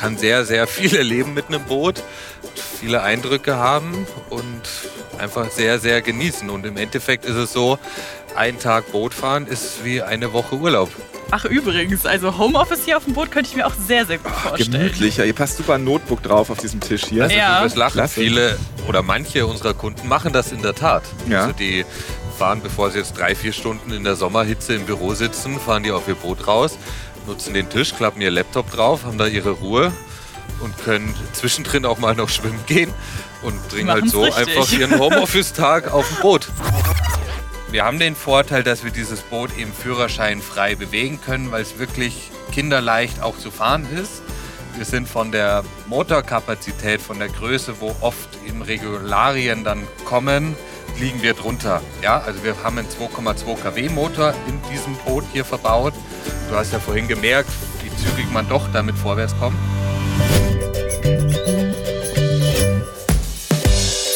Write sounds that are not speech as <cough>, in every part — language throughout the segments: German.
kann sehr, sehr viel erleben mit einem Boot, viele Eindrücke haben und einfach sehr, sehr genießen. Und im Endeffekt ist es so, ein Tag Boot fahren ist wie eine Woche Urlaub. Ach übrigens, also Homeoffice hier auf dem Boot könnte ich mir auch sehr, sehr gut vorstellen. Gemütlich, ja. Ihr passt super ein Notebook drauf auf diesem Tisch hier. Also Ja. das lachen Klasse. viele oder manche unserer Kunden machen das in der Tat. Ja. Also die fahren, bevor sie jetzt drei, vier Stunden in der Sommerhitze im Büro sitzen, fahren die auf ihr Boot raus, nutzen den Tisch, klappen ihr Laptop drauf, haben da ihre Ruhe und können zwischendrin auch mal noch schwimmen gehen und bringen halt so richtig. einfach ihren Homeoffice-Tag auf dem Boot. Wir haben den Vorteil, dass wir dieses Boot eben führerscheinfrei bewegen können, weil es wirklich kinderleicht auch zu fahren ist. Wir sind von der Motorkapazität, von der Größe, wo oft eben Regularien dann kommen, liegen wir drunter. Ja, also wir haben einen 2,2 kW Motor in diesem Boot hier verbaut. Du hast ja vorhin gemerkt, wie zügig man doch damit vorwärts kommt.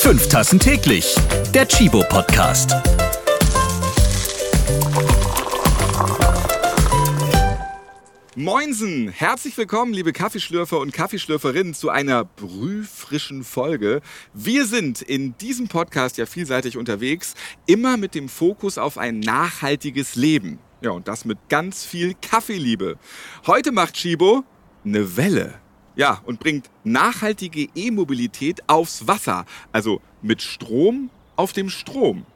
Fünf Tassen täglich. Der Chibo Podcast. Moinsen! Herzlich willkommen, liebe Kaffeeschlürfer und Kaffeeschlürferinnen, zu einer brühfrischen Folge. Wir sind in diesem Podcast ja vielseitig unterwegs, immer mit dem Fokus auf ein nachhaltiges Leben. Ja, und das mit ganz viel Kaffeeliebe. Heute macht Chibo eine Welle. Ja, und bringt nachhaltige E-Mobilität aufs Wasser, also mit Strom auf dem Strom.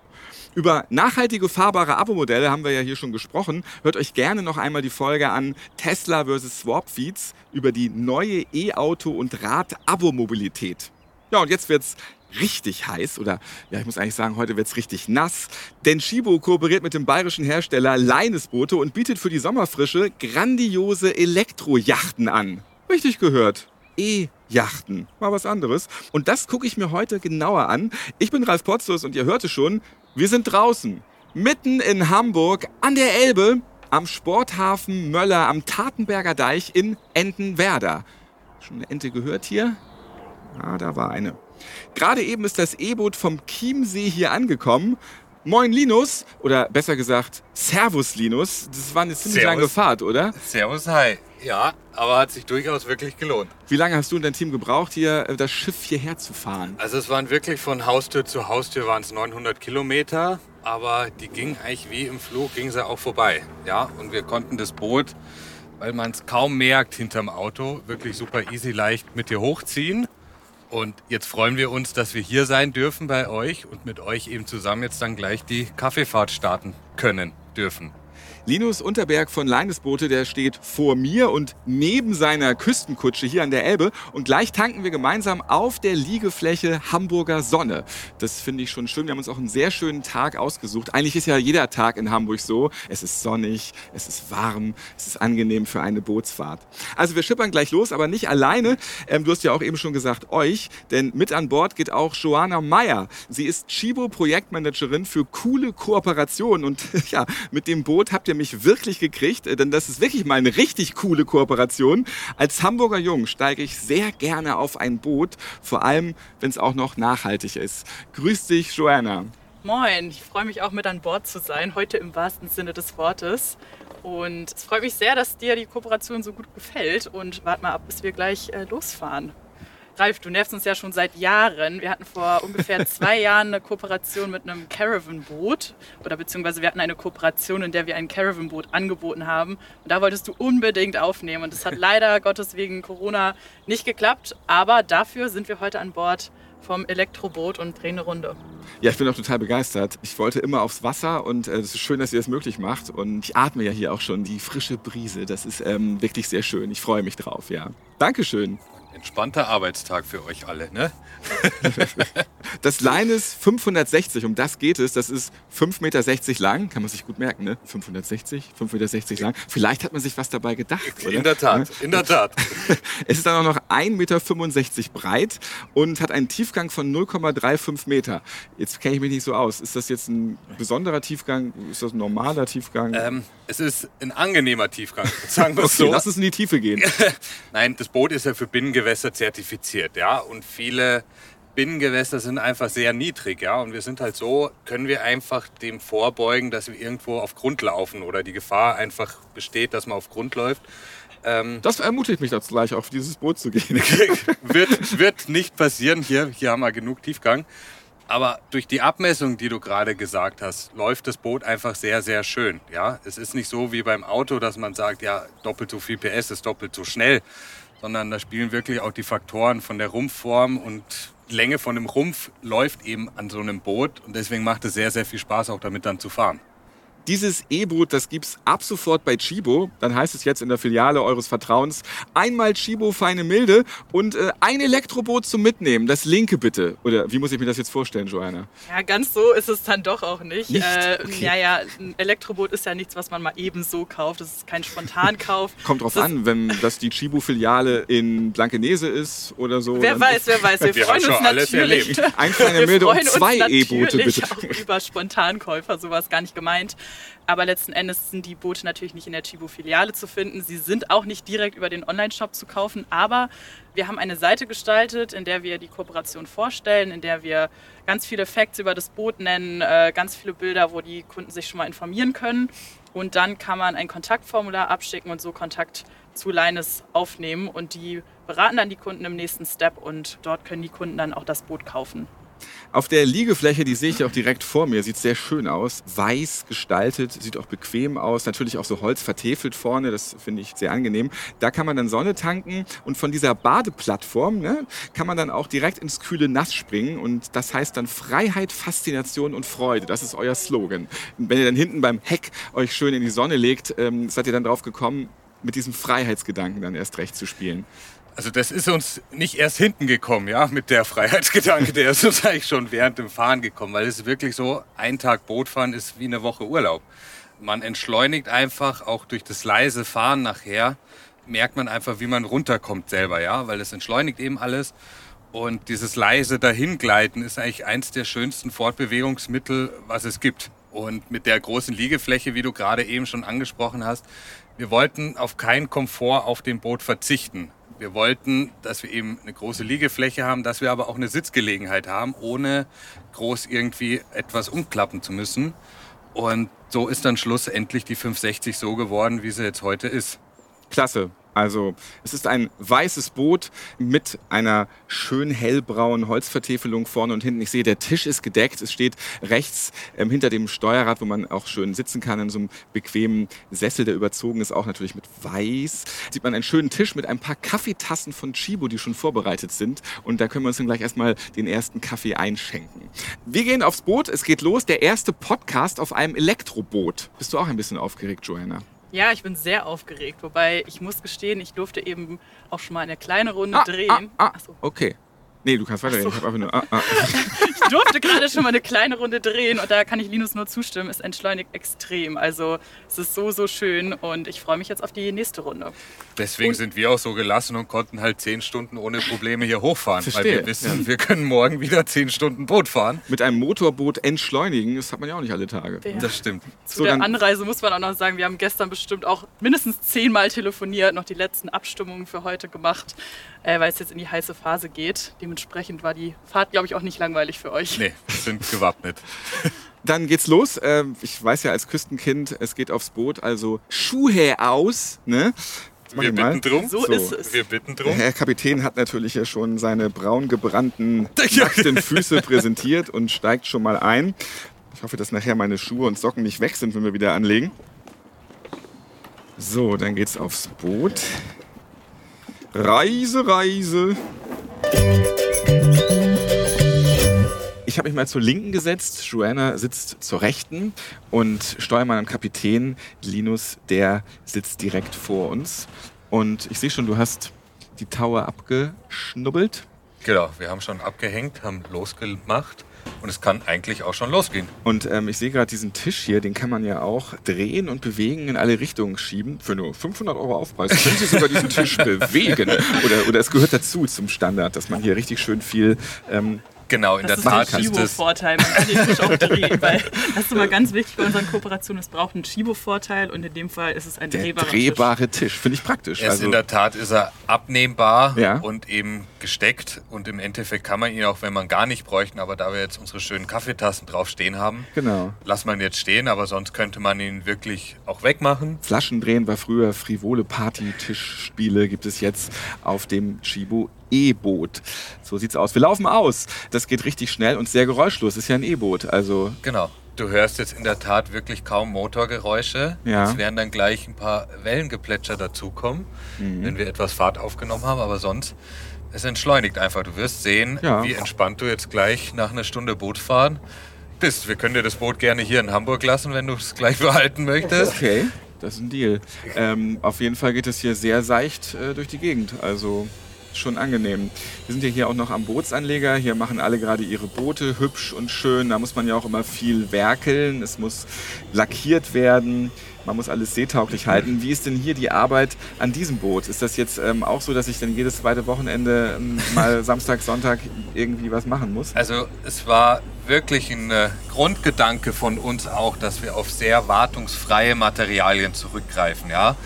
Über nachhaltige fahrbare Abo-Modelle haben wir ja hier schon gesprochen. Hört euch gerne noch einmal die Folge an Tesla vs. Swapfeeds über die neue E-Auto- und Rad-Abo-Mobilität. Ja, und jetzt wird's richtig heiß oder ja, ich muss eigentlich sagen, heute wird's richtig nass, denn Shibo kooperiert mit dem bayerischen Hersteller Leinesboote und bietet für die Sommerfrische grandiose Elektrojachten an. Richtig gehört. E-Yachten. Mal was anderes. Und das gucke ich mir heute genauer an. Ich bin Ralf Potzus und ihr hörte schon, wir sind draußen. Mitten in Hamburg an der Elbe am Sporthafen Möller am Tatenberger Deich in Entenwerder. Schon eine Ente gehört hier? Ah, da war eine. Gerade eben ist das E-Boot vom Chiemsee hier angekommen. Moin Linus, oder besser gesagt, Servus Linus. Das war eine ziemlich Servus. lange Fahrt, oder? Servus, hi. Ja, aber hat sich durchaus wirklich gelohnt. Wie lange hast du und dein Team gebraucht, hier äh, das Schiff hierher zu fahren? Also es waren wirklich von Haustür zu Haustür waren es 900 Kilometer, aber die ging eigentlich wie im Flug, ging sie auch vorbei. Ja, und wir konnten das Boot, weil man es kaum merkt hinterm Auto, wirklich super easy leicht mit dir hochziehen. Und jetzt freuen wir uns, dass wir hier sein dürfen bei euch und mit euch eben zusammen jetzt dann gleich die Kaffeefahrt starten können dürfen. Linus Unterberg von Leinesboote, der steht vor mir und neben seiner Küstenkutsche hier an der Elbe. Und gleich tanken wir gemeinsam auf der Liegefläche Hamburger Sonne. Das finde ich schon schön. Wir haben uns auch einen sehr schönen Tag ausgesucht. Eigentlich ist ja jeder Tag in Hamburg so. Es ist sonnig, es ist warm, es ist angenehm für eine Bootsfahrt. Also wir schippern gleich los, aber nicht alleine. Ähm, du hast ja auch eben schon gesagt, euch. Denn mit an Bord geht auch Joanna Meyer. Sie ist Chibo-Projektmanagerin für coole Kooperationen. Und <laughs> ja, mit dem Boot habt ihr mich wirklich gekriegt, äh, denn das ist wirklich mal eine richtig coole Kooperation. Als Hamburger Jung steige ich sehr gerne auf ein Boot, vor allem wenn es auch noch nachhaltig ist. Grüß dich, Joanna. Moin, ich freue mich auch mit an Bord zu sein, heute im wahrsten Sinne des Wortes. Und es freut mich sehr, dass dir die Kooperation so gut gefällt. Und warte mal ab, bis wir gleich äh, losfahren. Ralf, du nervst uns ja schon seit Jahren. Wir hatten vor ungefähr <laughs> zwei Jahren eine Kooperation mit einem Caravan-Boot. Oder beziehungsweise wir hatten eine Kooperation, in der wir ein Caravan-Boot angeboten haben. Und da wolltest du unbedingt aufnehmen. Und das hat <laughs> leider Gottes wegen Corona nicht geklappt. Aber dafür sind wir heute an Bord vom Elektroboot und drehen eine Runde. Ja, ich bin auch total begeistert. Ich wollte immer aufs Wasser und äh, es ist schön, dass ihr das möglich macht. Und ich atme ja hier auch schon die frische Brise. Das ist ähm, wirklich sehr schön. Ich freue mich drauf, ja. Dankeschön. Entspannter Arbeitstag für euch alle, ne? <laughs> Das Leines 560, um das geht es. Das ist 5,60 Meter lang. Kann man sich gut merken, ne? 560, 5,60 Meter lang. Vielleicht hat man sich was dabei gedacht. Oder? In der Tat, in der Tat. Es ist dann auch noch 1,65 Meter breit und hat einen Tiefgang von 0,35 Meter. Jetzt kenne ich mich nicht so aus. Ist das jetzt ein besonderer Tiefgang? Ist das ein normaler Tiefgang? Ähm, es ist ein angenehmer Tiefgang, sagen wir <laughs> okay, so. lass uns in die Tiefe gehen. <laughs> Nein, das Boot ist ja für Binnengewässer zertifiziert, ja. Und viele Binnengewässer sind einfach sehr niedrig, ja. Und wir sind halt so, können wir einfach dem vorbeugen, dass wir irgendwo auf Grund laufen oder die Gefahr einfach besteht, dass man auf Grund läuft. Ähm, Das ermutigt mich dazu, gleich auf dieses Boot zu gehen. <laughs> wird, wird nicht passieren hier. Hier haben wir genug Tiefgang. Aber durch die Abmessung, die du gerade gesagt hast, läuft das Boot einfach sehr, sehr schön. Ja, es ist nicht so wie beim Auto, dass man sagt, ja, doppelt so viel PS ist doppelt so schnell, sondern da spielen wirklich auch die Faktoren von der Rumpfform und Länge von dem Rumpf läuft eben an so einem Boot und deswegen macht es sehr, sehr viel Spaß, auch damit dann zu fahren. Dieses E-Boot, das gibt's ab sofort bei Chibo. Dann heißt es jetzt in der Filiale eures Vertrauens einmal Chibo feine Milde und äh, ein Elektroboot zum Mitnehmen. Das linke bitte. Oder wie muss ich mir das jetzt vorstellen, Joanna? Ja, ganz so ist es dann doch auch nicht. Nicht? Äh, Okay. Ja, ja, ein Elektroboot ist ja nichts, was man mal eben so kauft. Das ist kein Spontankauf. <laughs> Kommt drauf das an, wenn das die Chibo-Filiale in Blankenese ist oder so. Wer weiß, wer weiß. Wir, Wir freuen haben uns schon alles natürlich. erlebt. Ein feiner Wir Milde und zwei E-Boote bitte. auch über Spontankäufer, sowas gar nicht gemeint. Aber letzten Endes sind die Boote natürlich nicht in der Chibo-Filiale zu finden. Sie sind auch nicht direkt über den Online-Shop zu kaufen. Aber wir haben eine Seite gestaltet, in der wir die Kooperation vorstellen, in der wir ganz viele Facts über das Boot nennen, äh, ganz viele Bilder, wo die Kunden sich schon mal informieren können. Und dann kann man ein Kontaktformular abschicken und so Kontakt zu Leines aufnehmen. Und die beraten dann die Kunden im nächsten Step und dort können die Kunden dann auch das Boot kaufen. Auf der Liegefläche, die sehe ich auch direkt vor mir, sieht sehr schön aus. Weiß gestaltet, sieht auch bequem aus. Natürlich auch so Holz vertefelt vorne, das finde ich sehr angenehm. Da kann man dann Sonne tanken und von dieser Badeplattform ne, kann man dann auch direkt ins kühle Nass springen. Und das heißt dann Freiheit, Faszination und Freude. Das ist euer Slogan. Wenn ihr dann hinten beim Heck euch schön in die Sonne legt, ähm, seid ihr dann drauf gekommen, mit diesem Freiheitsgedanken dann erst recht zu spielen. Also das ist uns nicht erst hinten gekommen, ja, mit der Freiheitsgedanke, der ist uns <laughs> eigentlich schon während dem Fahren gekommen, weil es ist wirklich so, ein Tag Bootfahren ist wie eine Woche Urlaub. Man entschleunigt einfach, auch durch das leise Fahren nachher, merkt man einfach, wie man runterkommt selber, ja, weil es entschleunigt eben alles. Und dieses leise Dahingleiten ist eigentlich eins der schönsten Fortbewegungsmittel, was es gibt. Und mit der großen Liegefläche, wie du gerade eben schon angesprochen hast, wir wollten auf keinen Komfort auf dem Boot verzichten. Wir wollten, dass wir eben eine große Liegefläche haben, dass wir aber auch eine Sitzgelegenheit haben, ohne groß irgendwie etwas umklappen zu müssen. Und so ist dann schlussendlich die 560 so geworden, wie sie jetzt heute ist. Klasse. Also es ist ein weißes Boot mit einer schön hellbraunen Holzvertäfelung vorne und hinten. Ich sehe, der Tisch ist gedeckt. Es steht rechts ähm, hinter dem Steuerrad, wo man auch schön sitzen kann in so einem bequemen Sessel, der überzogen ist, auch natürlich mit weiß. Sieht man einen schönen Tisch mit ein paar Kaffeetassen von Chibo, die schon vorbereitet sind. Und da können wir uns dann gleich erstmal den ersten Kaffee einschenken. Wir gehen aufs Boot. Es geht los. Der erste Podcast auf einem Elektroboot. Bist du auch ein bisschen aufgeregt, Joanna? Ja, ich bin sehr aufgeregt, wobei ich muss gestehen, ich durfte eben auch schon mal eine kleine Runde Ah, drehen. Ah, ah, Ach so. okay. Nee, du kannst weiterreden. Ich habe einfach nur. Ah, ah. <laughs> Ich durfte gerade schon mal eine kleine Runde drehen und da kann ich Linus nur zustimmen. Es entschleunigt extrem. Also es ist so, so schön und ich freue mich jetzt auf die nächste Runde. Deswegen Und- sind wir auch so gelassen und konnten halt zehn Stunden ohne Probleme hier hochfahren. Weil Verstehe, wir wissen, wir können morgen wieder zehn Stunden Boot fahren. Mit einem Motorboot entschleunigen, das hat man ja auch nicht alle Tage. Ja. Das stimmt. Zu So, der dann- Anreise muss man auch noch sagen, wir haben gestern bestimmt auch mindestens zehnmal telefoniert, noch die letzten Abstimmungen für heute gemacht, äh, weil es jetzt in die heiße Phase geht. Dementsprechend war die Fahrt, glaube ich, auch nicht langweilig für euch. Nee, wir sind gewappnet. <laughs> Dann geht's los. Ähm, Ich weiß ja als Küstenkind, es geht aufs Boot, also Schuhe aus. Ne? Wir bitten drum. So, So. ist es. Wir bitten Der drum. Herr Kapitän hat natürlich ja schon seine braun gebrannten, <laughs> nackten Füße präsentiert und steigt schon mal ein. Ich hoffe, dass nachher meine Schuhe und Socken nicht weg sind, wenn wir wieder anlegen. So, dann geht's aufs Boot. Reise, Reise. Ich habe mich mal zur Linken gesetzt, Joanna sitzt zur Rechten und Steuermann und Kapitän Linus, der sitzt direkt vor uns. Und ich sehe schon, du hast die Tower abgeschnubbelt. Genau, wir haben schon abgehängt, haben losgemacht und es kann eigentlich auch schon losgehen. Und ähm, ich sehe gerade diesen Tisch hier, den kann man ja auch drehen und bewegen, in alle Richtungen schieben. Für nur 500 Euro Aufpreis können Sie sogar diesen Tisch <laughs> bewegen. Oder, oder es gehört dazu zum Standard, dass man hier richtig schön viel ähm, Genau, in das der ist Tat der ist das. Chibo-Vorteil. Man kann den Tisch auch drehen, <laughs> weil das ist immer ganz wichtig bei unseren Kooperationen. Es braucht einen Chibo-Vorteil und in dem Fall ist es ein Der drehbarer drehbare Tisch. Finde ich praktisch. Also, in der Tat ist er abnehmbar Ja. und eben gesteckt. Und im Endeffekt kann man ihn auch, wenn man gar nicht bräuchten, aber da wir jetzt unsere schönen Kaffeetassen drauf stehen haben, genau. lassen wir ihn jetzt stehen, aber sonst könnte man ihn wirklich auch wegmachen. Flaschendrehen war früher frivole Party-Tischspiele, gibt es jetzt auf dem Chibo E-Boot. So sieht's aus. Wir laufen aus. Das geht richtig schnell und sehr geräuschlos. Ist ja ein E-Boot. Also Genau. Du hörst jetzt in der Tat wirklich kaum Motorgeräusche. Ja. Es werden dann gleich ein paar Wellengeplätscher dazukommen, Mhm. wenn wir etwas Fahrt aufgenommen haben, aber sonst, es entschleunigt einfach. Du wirst sehen, Ja. wie entspannt du jetzt gleich nach einer Stunde Bootfahren bist. Wir können dir das Boot gerne hier in Hamburg lassen, wenn du es gleich <laughs> behalten möchtest. Okay, das ist ein Deal. Ähm, auf jeden Fall geht es hier sehr seicht äh, durch die Gegend. Also schon angenehm. Wir sind ja hier auch noch am Bootsanleger. Hier machen alle gerade ihre Boote hübsch und schön. Da muss man ja auch immer viel werkeln. Es muss lackiert werden. Man muss alles seetauglich halten. Wie ist denn hier die Arbeit an diesem Boot? Ist das jetzt ähm, auch so, dass ich dann jedes zweite Wochenende ähm, mal <laughs> Samstag, Sonntag irgendwie was machen muss? Also es war wirklich ein äh, Grundgedanke von uns auch, dass wir auf sehr wartungsfreie Materialien zurückgreifen. Ja?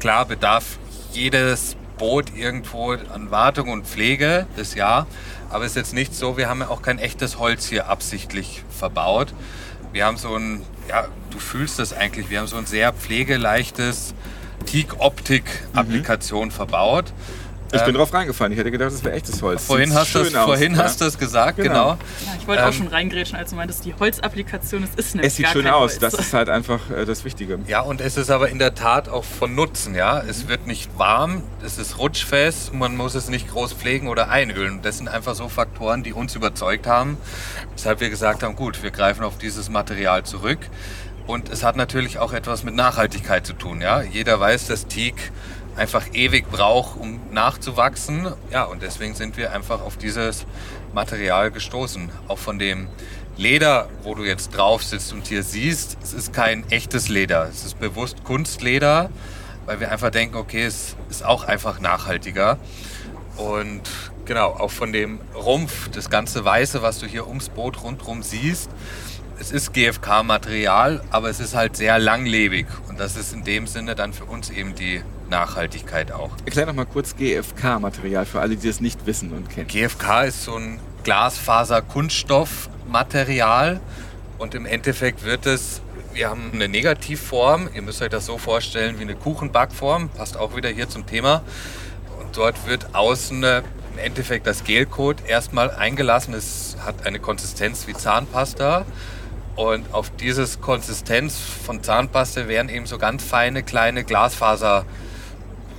Klar bedarf jedes Boot irgendwo an Wartung und Pflege, das ja. Aber es ist jetzt nicht so, wir haben ja auch kein echtes Holz hier absichtlich verbaut. Wir haben so ein, ja, du fühlst das eigentlich, wir haben so ein sehr pflegeleichtes Teak-Optik-Applikation verbaut. Ich bin Ähm, drauf reingefallen. Ich hätte gedacht, das wäre echtes Holz. Vorhin, hast du es schön aus, vorhin ja. hast du es gesagt, Genau. genau. Ja, ich wollte auch Ähm, schon reingrätschen, als du meintest, die Holzapplikation, es ist nämlich Es sieht gar schön aus. Holz. Das ist halt einfach äh, das Wichtige. Ja, und es ist aber in der Tat auch von Nutzen, ja. Es wird nicht warm, es ist rutschfest, man muss es nicht groß pflegen oder einölen. Das sind einfach so Faktoren, die uns überzeugt haben, weshalb wir gesagt haben, gut, wir greifen auf dieses Material zurück. Und es hat natürlich auch etwas mit Nachhaltigkeit zu tun, ja. Jeder weiß, dass Teak einfach ewig braucht, um nachzuwachsen. Ja, und deswegen sind wir einfach auf dieses Material gestoßen. Auch von dem Leder, wo du jetzt drauf sitzt und hier siehst, es ist kein echtes Leder. Es ist bewusst Kunstleder, weil wir einfach denken, okay, es ist auch einfach nachhaltiger. Und genau, auch von dem Rumpf, das ganze Weiße, was du hier ums Boot rundherum siehst, es ist GFK-Material, aber es ist halt sehr langlebig. Und das ist in dem Sinne dann für uns eben die Nachhaltigkeit auch. Erklär noch mal kurz GFK-Material für alle, die das nicht wissen und kennen. GFK ist so ein Glasfaser-Kunststoffmaterial und im Endeffekt wird es, wir haben eine Negativform, ihr müsst euch das so vorstellen wie eine Kuchenbackform, passt auch wieder hier zum Thema. Und dort wird außen äh, im Endeffekt das Gelcoat erstmal eingelassen. Es hat eine Konsistenz wie Zahnpasta. Und auf dieses Konsistenz von Zahnpasta werden eben so ganz feine kleine Glasfaser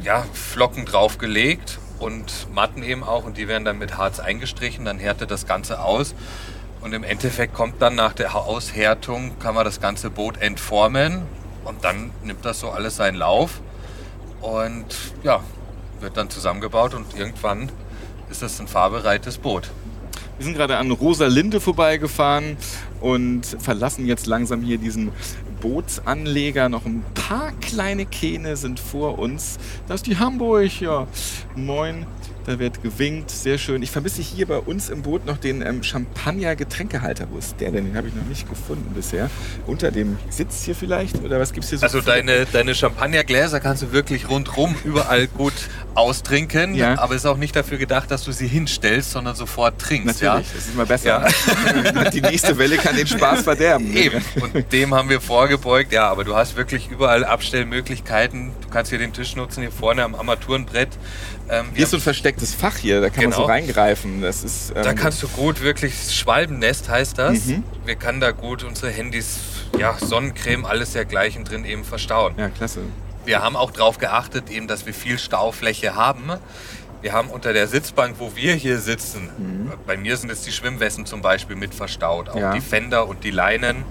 ja, Flocken draufgelegt und Matten eben auch und die werden dann mit Harz eingestrichen, dann härtet das Ganze aus und im Endeffekt kommt dann nach der Aushärtung, kann man das ganze Boot entformen und dann nimmt das so alles seinen Lauf und ja, wird dann zusammengebaut und irgendwann ist das ein fahrbereites Boot. Wir sind gerade an Rosalinde vorbeigefahren und verlassen jetzt langsam hier diesen Bootsanleger. Noch ein paar kleine Kähne sind vor uns. Das ist die Hamburg, ja. Moin. Da wird gewinkt, sehr schön. Ich vermisse hier bei uns im Boot noch den ähm, Champagner-Getränkehalter. Wo ist der denn? Den habe ich noch nicht gefunden bisher. Unter dem Sitz hier vielleicht? Oder was gibt es hier so? Also deine, deine Champagnergläser kannst du wirklich rundrum überall gut austrinken, Ja. aber ist auch nicht dafür gedacht, dass du sie hinstellst, sondern sofort trinkst. Natürlich, das ist immer besser. <laughs> Die nächste Welle kann den Spaß verderben. Ja? Eben. Und dem haben wir vorgebeugt. Ja, aber du hast wirklich überall Abstellmöglichkeiten. Du kannst hier den Tisch nutzen, hier vorne am Armaturenbrett. Ähm, Hier ist so ein verstecktes Fach hier, da kann man so Genau. reingreifen. Das ist, ähm, Da kannst du gut wirklich, Schwalbennest heißt das. Mhm. Wir können da gut unsere Handys, ja, Sonnencreme, alles dergleichen drin eben verstauen. ja, klasse. Wir haben auch darauf geachtet, eben, dass wir viel Staufläche haben. Wir haben unter der Sitzbank, wo wir hier sitzen, bei mir sind jetzt die Schwimmwesten zum Beispiel mit verstaut, auch Mhm. Ja. die Fender und die Leinen.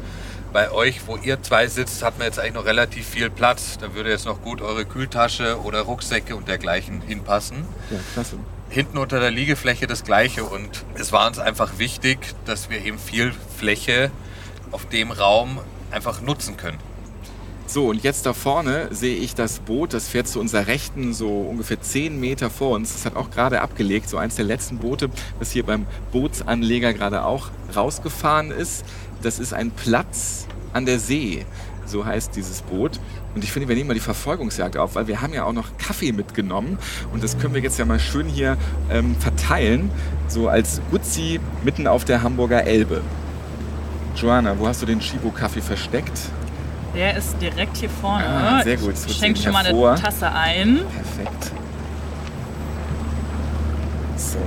Bei euch, wo ihr zwei sitzt, hat man jetzt eigentlich noch relativ viel Platz. Da würde jetzt noch gut eure Kühltasche oder Rucksäcke und dergleichen hinpassen. Ja, klasse. Hinten unter der Liegefläche das gleiche und es war uns einfach wichtig, dass wir eben viel Fläche auf dem Raum einfach nutzen können. So, und jetzt da vorne sehe ich das Boot, das fährt zu unserer Rechten, so ungefähr 10 Meter vor uns. Das hat auch gerade abgelegt, so eins der letzten Boote, das hier beim Bootsanleger gerade auch rausgefahren ist. Das ist ein Platz an der See, so heißt dieses Boot. Und ich finde, wir nehmen mal die Verfolgungsjagd auf, weil wir haben ja auch noch Kaffee mitgenommen. Und das können wir jetzt ja mal schön hier ähm, verteilen, so als Gutzi mitten auf der Hamburger Elbe. Joanna, wo hast du den Chibo-Kaffee versteckt? Der ist direkt hier vorne. Ah, sehr gut. Ich schenke schon mal eine Tasse ein. Perfekt. So.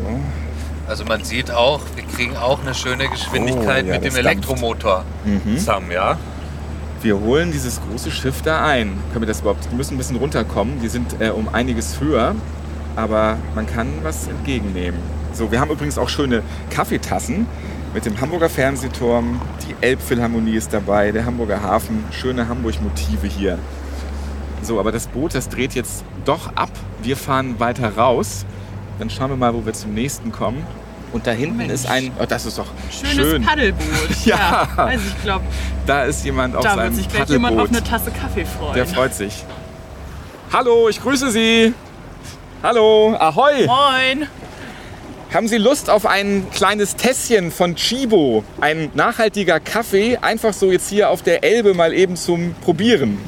Also man sieht auch, wir kriegen auch eine schöne Geschwindigkeit Oh, ja, mit dem. Elektromotor Mhm. zusammen, ja. Wir holen dieses große Schiff da ein. Können wir das überhaupt? Wir müssen ein bisschen runterkommen. Die sind äh, um einiges höher, aber man kann was entgegennehmen. So, wir haben übrigens auch schöne Kaffeetassen mit dem Hamburger Fernsehturm. Die Elbphilharmonie ist dabei, der Hamburger Hafen. Schöne Hamburg-Motive hier. So, aber das Boot, das dreht jetzt doch ab. Wir fahren weiter raus. Dann schauen wir mal, wo wir zum nächsten kommen. Und da hinten Mensch. ist ein. Oh, das ist doch Schönes schön. Paddelboot. <laughs> Ja. Also ich glaube, Da ist jemand auf da wird seinem sich gleich jemand auf Paddelboot. eine Tasse Kaffee freuen. Der freut sich. Hallo, ich grüße Sie. Hallo, ahoi. Moin. Haben Sie Lust auf ein kleines Tässchen von Chibo? Ein nachhaltiger Kaffee, einfach so jetzt hier auf der Elbe mal eben zum Probieren.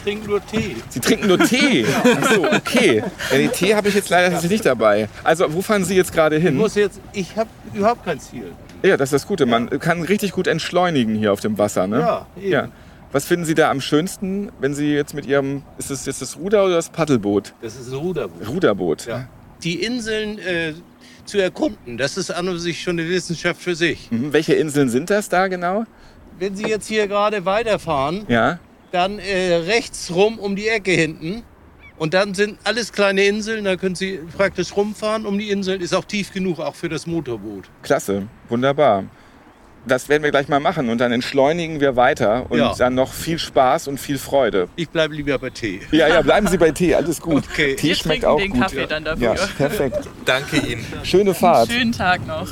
Ich trinke nur Tee. Sie trinken nur Tee. <laughs> Ach so, okay. Ja, den Tee habe ich jetzt leider tatsächlich nicht dabei. Also, wo fahren Sie jetzt gerade Ich hin? muss jetzt, ich habe überhaupt kein Ziel. Ja, das ist das Gute. Man kann richtig gut entschleunigen hier auf dem Wasser, ne? Ja, eben. Ja. Was finden Sie da am schönsten, wenn Sie jetzt mit Ihrem, ist es jetzt das Ruder oder das Paddelboot? Das ist ein Ruderboot. Ruderboot. Ja. Die Inseln äh, zu erkunden, das ist an und sich schon eine Wissenschaft für sich. Mhm. Welche Inseln sind das da genau? Wenn Sie jetzt hier gerade weiterfahren, Ja. Dann äh, rechts rum um die Ecke hinten. Und dann sind alles kleine Inseln, da können Sie praktisch rumfahren um die Inseln. Ist auch tief genug, auch für das Motorboot. Klasse, wunderbar. Das werden wir gleich mal machen und dann entschleunigen wir weiter und Ja. dann noch viel Spaß und viel Freude. Ich bleibe lieber bei Tee. Ja, ja, bleiben Sie bei Tee, alles gut. Okay. Tee Wir schmeckt trinken auch den gut. Kaffee dann dafür. Ja, perfekt. Danke Ihnen. Schöne Fahrt. Schönen Tag noch.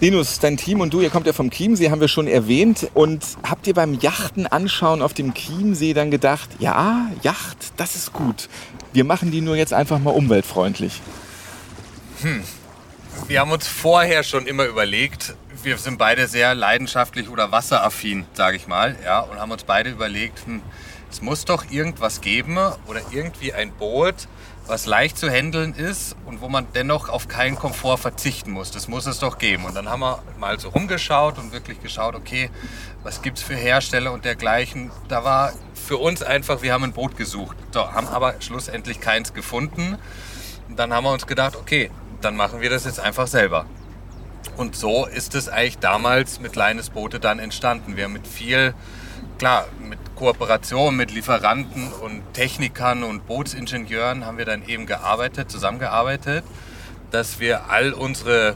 Linus, dein Team und du, ihr kommt ja vom Chiemsee, haben wir schon erwähnt. Und habt ihr beim Yachten anschauen auf dem Chiemsee dann gedacht, ja, Yacht, das ist gut. Wir machen die nur jetzt einfach mal umweltfreundlich. Wir haben uns vorher schon immer überlegt, wir sind beide sehr leidenschaftlich oder wasseraffin, sage ich mal, ja, und haben uns beide überlegt, hm, es muss doch irgendwas geben oder irgendwie ein Boot, was leicht zu handeln ist und wo man dennoch auf keinen Komfort verzichten muss. Das muss es doch geben. Und dann haben wir mal so rumgeschaut und wirklich geschaut, okay, was gibt es für Hersteller und dergleichen. Da war für uns einfach, wir haben ein Boot gesucht, so, haben aber schlussendlich keins gefunden. Und dann haben wir uns gedacht, okay, dann machen wir das jetzt einfach selber. Und so ist es eigentlich damals mit Kleines Boote dann entstanden. Wir haben mit viel, klar, mit Kooperation mit Lieferanten und Technikern und Bootsingenieuren haben wir dann eben gearbeitet, zusammengearbeitet, dass wir all unsere,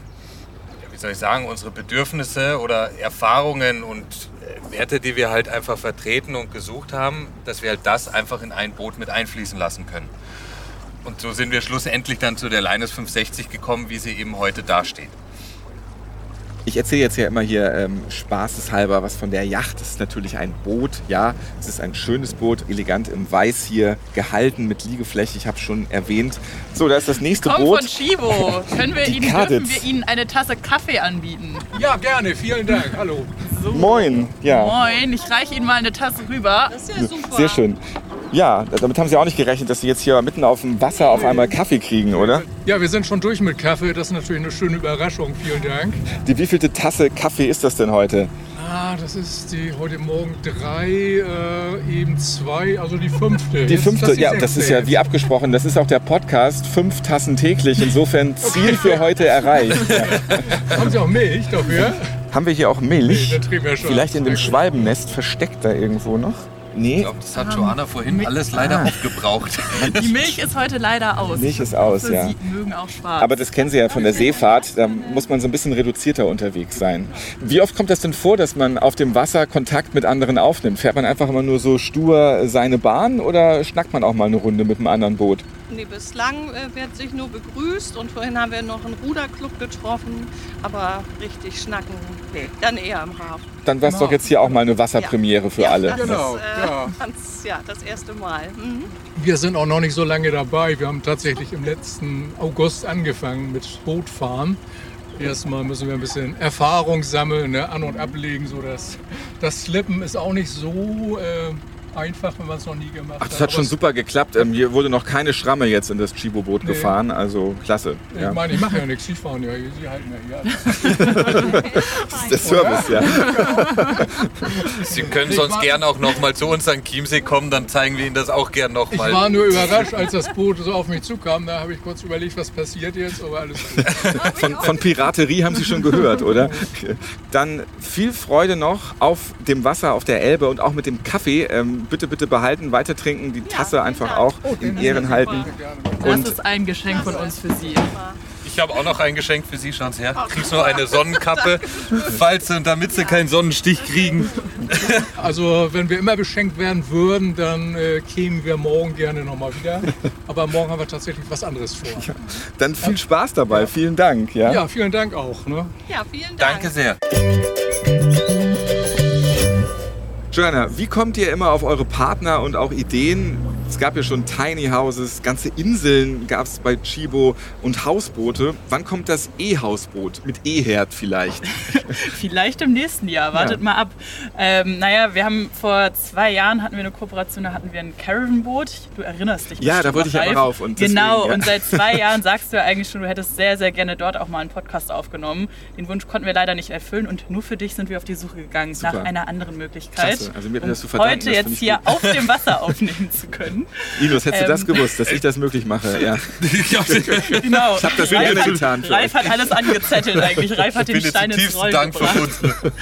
wie soll ich sagen, unsere Bedürfnisse oder Erfahrungen und äh, Werte, die wir halt einfach vertreten und gesucht haben, dass wir halt das einfach in ein Boot mit einfließen lassen können. Und so sind wir schlussendlich dann zu der Linus 560 gekommen, wie sie eben heute dasteht. Ich erzähle jetzt ja immer hier ähm, spaßeshalber was von der Yacht. Das ist natürlich ein Boot, ja. Es ist ein schönes Boot, elegant im Weiß hier gehalten mit Liegefläche. Ich habe schon erwähnt. So, da ist das nächste Komm Boot. von Chibo. Können wir Ihnen, dürfen wir Ihnen eine Tasse Kaffee anbieten? Ja, gerne. Vielen Dank. Hallo. So. Moin, ja. Moin, ich reiche Ihnen mal eine Tasse rüber. Das ist ja super. Sehr schön. Ja, damit haben Sie auch nicht gerechnet, dass Sie jetzt hier mitten auf dem Wasser auf einmal Kaffee kriegen, oder? Ja, wir sind schon durch mit Kaffee. Das ist natürlich eine schöne Überraschung. Vielen Dank. Die wievielte Tasse Kaffee ist das denn heute? Ah, das ist die heute Morgen drei, äh, eben zwei, also die fünfte. Die Jetzt fünfte, ist ja, das ist ja wie abgesprochen. Das ist auch der Podcast, fünf Tassen täglich. Insofern <laughs> Ziel für heute erreicht. Ja. <laughs> Haben Sie auch Milch dafür? Haben wir hier auch Milch? Nee, das. Vielleicht in dem Schwalbennest versteckt da irgendwo noch? Nee, Ich glaube, das hat Joanna vorhin alles leider aufgebraucht. <laughs> Die Milch ist heute leider aus. Milch ist aus, hoffe, ja. Sie mögen auch schwarz. aber das kennen Sie ja von der Seefahrt. Da muss man so ein bisschen reduzierter unterwegs sein. Wie oft kommt das denn vor, dass man auf dem Wasser Kontakt mit anderen aufnimmt? Fährt man einfach immer nur so stur seine Bahn oder schnackt man auch mal eine Runde mit einem anderen Boot? Nee, bislang äh, wird sich nur begrüßt und vorhin haben wir noch einen Ruderclub getroffen, aber richtig schnacken, nee, dann eher im Hafen. Dann war es doch jetzt hier auch mal eine Wasserpremiere für ja, alle. Das Genau, ist, äh, ja. Ganz, ja, das erste Mal. Mhm. Wir sind auch noch nicht so lange dabei. Wir haben tatsächlich im letzten August angefangen mit Bootfahren. Erstmal müssen wir ein bisschen Erfahrung sammeln, ne? an- und ablegen. So dass das Slippen ist auch nicht so äh, einfach, wenn man es noch nie gemacht Ach, das hat schon Aber super geklappt. Ähm, hier wurde noch keine Schramme jetzt in das Chibo-Boot Nee. gefahren. Also klasse. Ich Ja. meine, ich mache ja nichts. Sie fahren ja hier. Sie halten ja hier alles. <laughs> Das ist der Service, ja. <laughs> Sie können sonst gern auch noch mal zu uns an Chiemsee kommen, dann zeigen wir Ihnen das auch gern noch Ich mal. war nur überrascht, als das Boot so auf mich zukam. Da habe ich kurz überlegt, was passiert jetzt, aber alles gut. <laughs> Von, von Piraterie haben Sie schon gehört, oder? Dann viel Freude noch auf dem Wasser, auf der Elbe und auch mit dem Kaffee. Ähm, bitte, bitte behalten, weiter trinken, die Tasse einfach Dank. auch in Ehren halten. Das Und ist ein Geschenk von uns für Sie. Ich habe auch noch ein Geschenk für Sie, schauen Sie her. Du kriegst noch eine Sonnenkappe, <laughs> falls damit Sie keinen Sonnenstich kriegen. <laughs> Also wenn wir immer beschenkt werden würden, dann äh, kämen wir morgen gerne nochmal wieder. Aber morgen haben wir tatsächlich was anderes vor. dann viel Spaß dabei. Vielen Dank. Ja? Ja, vielen Dank auch. Ne? Ja, vielen Dank. Danke sehr. Joanna, wie kommt ihr immer auf eure Partner und auch Ideen? Es gab ja schon Tiny Houses, ganze Inseln gab es bei Chibo und Hausboote. Wann kommt das E-Hausboot? Mit E-Herd vielleicht. <laughs> Vielleicht im nächsten Jahr, wartet Ja. mal ab. Ähm, naja, wir haben vor zwei Jahren hatten wir eine Kooperation, da hatten wir ein Caravan-Boot. Du erinnerst dich Ja, da wollte ich ja Ralf. rauf und deswegen, Genau, ja. und seit <laughs> zwei Jahren sagst du ja eigentlich schon, du hättest sehr, sehr gerne dort auch mal einen Podcast aufgenommen. Den Wunsch konnten wir leider nicht erfüllen und nur für dich sind wir auf die Suche gegangen Super. nach einer anderen Möglichkeit. Klasse, also mir um das zu verdanken, heute das jetzt hier auf dem <laughs> Wasser aufnehmen zu können. Linus, hättest du das Ähm. gewusst, dass ich das möglich mache? Ja. <laughs> Genau. Ich habe das Ralf gerne hat- getan. Ralf hat alles angezettelt eigentlich. Ralf hat den Bitte Stein ins Rollen Dank gebracht. <laughs>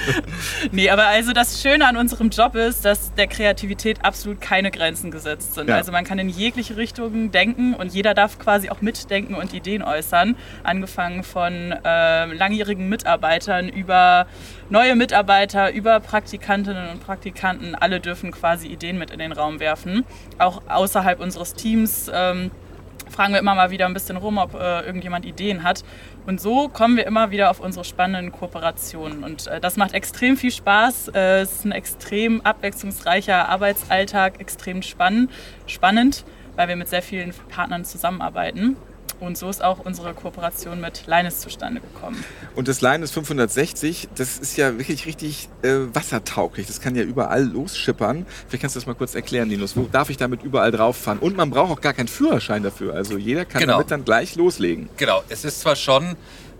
Nee, aber also das Schöne an unserem Job ist, dass der Kreativität absolut keine Grenzen gesetzt sind. Ja. Also man kann in jegliche Richtungen denken und jeder darf quasi auch mitdenken und Ideen äußern. Angefangen von ähm, langjährigen Mitarbeitern über neue Mitarbeiter, über Praktikantinnen und Praktikanten. Alle dürfen quasi Ideen mit in den Raum werfen. Auch außerhalb unseres Teams. Ähm, fragen wir immer mal wieder ein bisschen rum, ob äh, irgendjemand Ideen hat. Und so kommen wir immer wieder auf unsere spannenden Kooperationen. Und äh, das macht extrem viel Spaß. Äh, es ist ein extrem abwechslungsreicher Arbeitsalltag, extrem spann spannend, weil wir mit sehr vielen Partnern zusammenarbeiten. Und so ist auch unsere Kooperation mit Leines zustande gekommen. Und das Line ist 560, das ist ja wirklich richtig äh, wassertauglich. Das kann ja überall losschippern. Vielleicht kannst du das mal kurz erklären, Linus. Wo darf ich damit überall drauf fahren? Und man braucht auch gar keinen Führerschein dafür. Also jeder kann Genau. damit dann gleich loslegen. Genau, es ist zwar schon,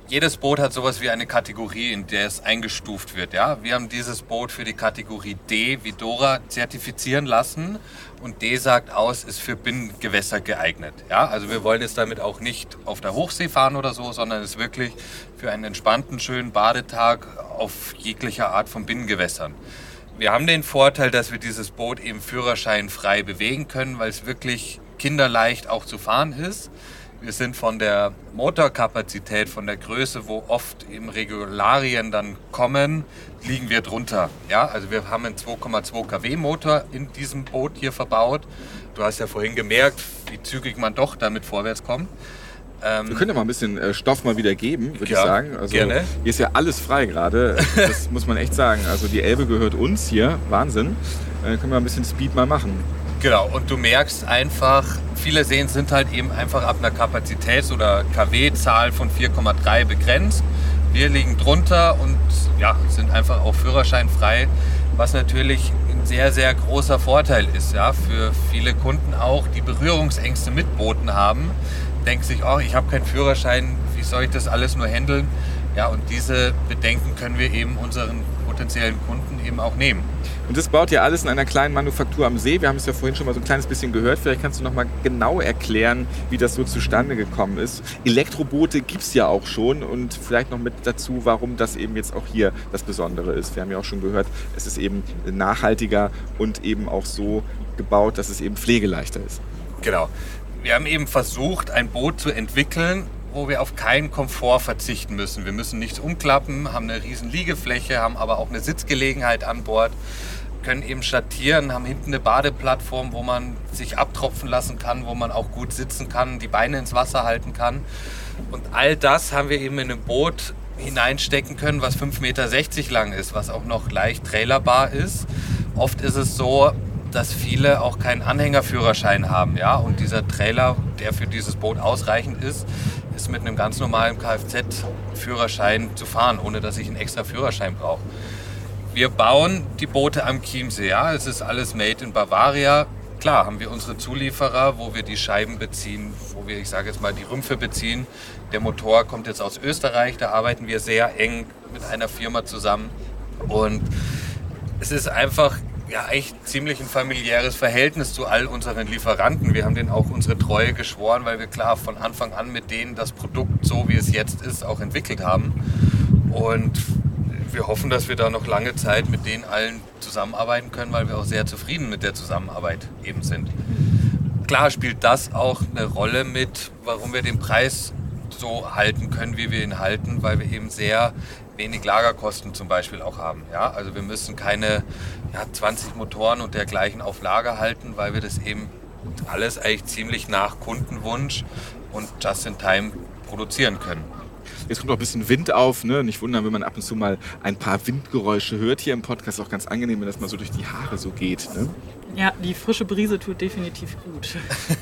jedes Boot hat sowas wie eine Kategorie, in der es eingestuft wird. Ja? Wir haben dieses Boot für die Kategorie D wie Dora zertifizieren lassen und D sagt aus, ist für Binnengewässer geeignet. Ja? Also wir wollen jetzt damit auch nicht auf der Hochsee fahren oder so, sondern es wirklich für einen entspannten, schönen Badetag auf jeglicher Art von Binnengewässern. Wir haben den Vorteil, dass wir dieses Boot eben führerscheinfrei bewegen können, weil es wirklich kinderleicht auch zu fahren ist. Wir sind von der Motorkapazität, von der Größe, wo oft eben Regularien dann kommen, liegen wir drunter. Ja, also wir haben einen 2,2 kW Motor in diesem Boot hier verbaut. Du hast ja vorhin gemerkt, wie zügig man doch damit vorwärts kommt. Ähm, Wir können ja mal ein bisschen äh, Stoff mal wieder geben, würde Ja, ich sagen. Also gerne. hier ist ja alles frei gerade. Das <laughs> muss man echt sagen. Also die Elbe gehört uns hier. Wahnsinn. Äh, können wir ein bisschen Speed mal machen. Genau, und du merkst einfach, viele Seen sind halt eben einfach ab einer Kapazitäts- oder KW-Zahl von 4,3 begrenzt. Wir liegen drunter und ja, sind einfach auch führerscheinfrei, was natürlich ein sehr, sehr großer Vorteil ist. Ja, für viele Kunden auch, die Berührungsängste mit Booten haben, denken sich, oh, ich habe keinen Führerschein, wie soll ich das alles nur handeln? Ja, und diese Bedenken können wir eben unseren potenziellen Kunden eben auch nehmen. Und das baut ihr alles in einer kleinen Manufaktur am See. Wir haben es ja vorhin schon mal so ein kleines bisschen gehört. Vielleicht kannst du noch mal genau erklären, wie das so zustande gekommen ist. Elektroboote gibt es ja auch schon und vielleicht noch mit dazu, warum das eben jetzt auch hier das Besondere ist. Wir haben ja auch schon gehört, es ist eben nachhaltiger und eben auch so gebaut, dass es eben pflegeleichter ist. Genau. Wir haben eben versucht, ein Boot zu entwickeln, wo wir auf keinen Komfort verzichten müssen. Wir müssen nichts umklappen, haben eine riesen Liegefläche, haben aber auch eine Sitzgelegenheit an Bord. können eben schattieren, haben hinten eine Badeplattform, wo man sich abtropfen lassen kann, wo man auch gut sitzen kann, die Beine ins Wasser halten kann. Und all das haben wir eben in ein Boot hineinstecken können, was 5,60 Meter lang ist, was auch noch leicht trailerbar ist. Oft ist es so, dass viele auch keinen Anhängerführerschein haben. Ja? Und dieser Trailer, der für dieses Boot ausreichend ist, ist mit einem ganz normalen Kfz-Führerschein zu fahren, ohne dass ich einen extra Führerschein brauche. Wir bauen die Boote am Chiemsee. Ja? Es ist alles made in Bavaria. Klar haben wir unsere Zulieferer, wo wir die Scheiben beziehen, wo wir, ich sage jetzt mal, die Rümpfe beziehen. Der Motor kommt jetzt aus Österreich, da arbeiten wir sehr eng mit einer Firma zusammen. Und es ist einfach ja echt ziemlich ein familiäres Verhältnis zu all unseren Lieferanten. Wir haben denen auch unsere Treue geschworen, weil wir klar von Anfang an mit denen das Produkt so wie es jetzt ist auch entwickelt haben. Und wir hoffen, dass wir da noch lange Zeit mit denen allen zusammenarbeiten können, weil wir auch sehr zufrieden mit der Zusammenarbeit eben sind. Klar spielt das auch eine Rolle mit, warum wir den Preis so halten können, wie wir ihn halten, weil wir eben sehr wenig Lagerkosten zum Beispiel auch haben. Ja? Also wir müssen keine ja, 20 Motoren und dergleichen auf Lager halten, weil wir das eben alles eigentlich ziemlich nach Kundenwunsch und just in time produzieren können. Jetzt kommt auch ein bisschen Wind auf. Ne? Nicht wundern, wenn man ab und zu mal ein paar Windgeräusche hört hier im Podcast. Auch ganz angenehm, wenn das mal so durch die Haare so geht. Ne? Ja, die frische Brise tut definitiv gut.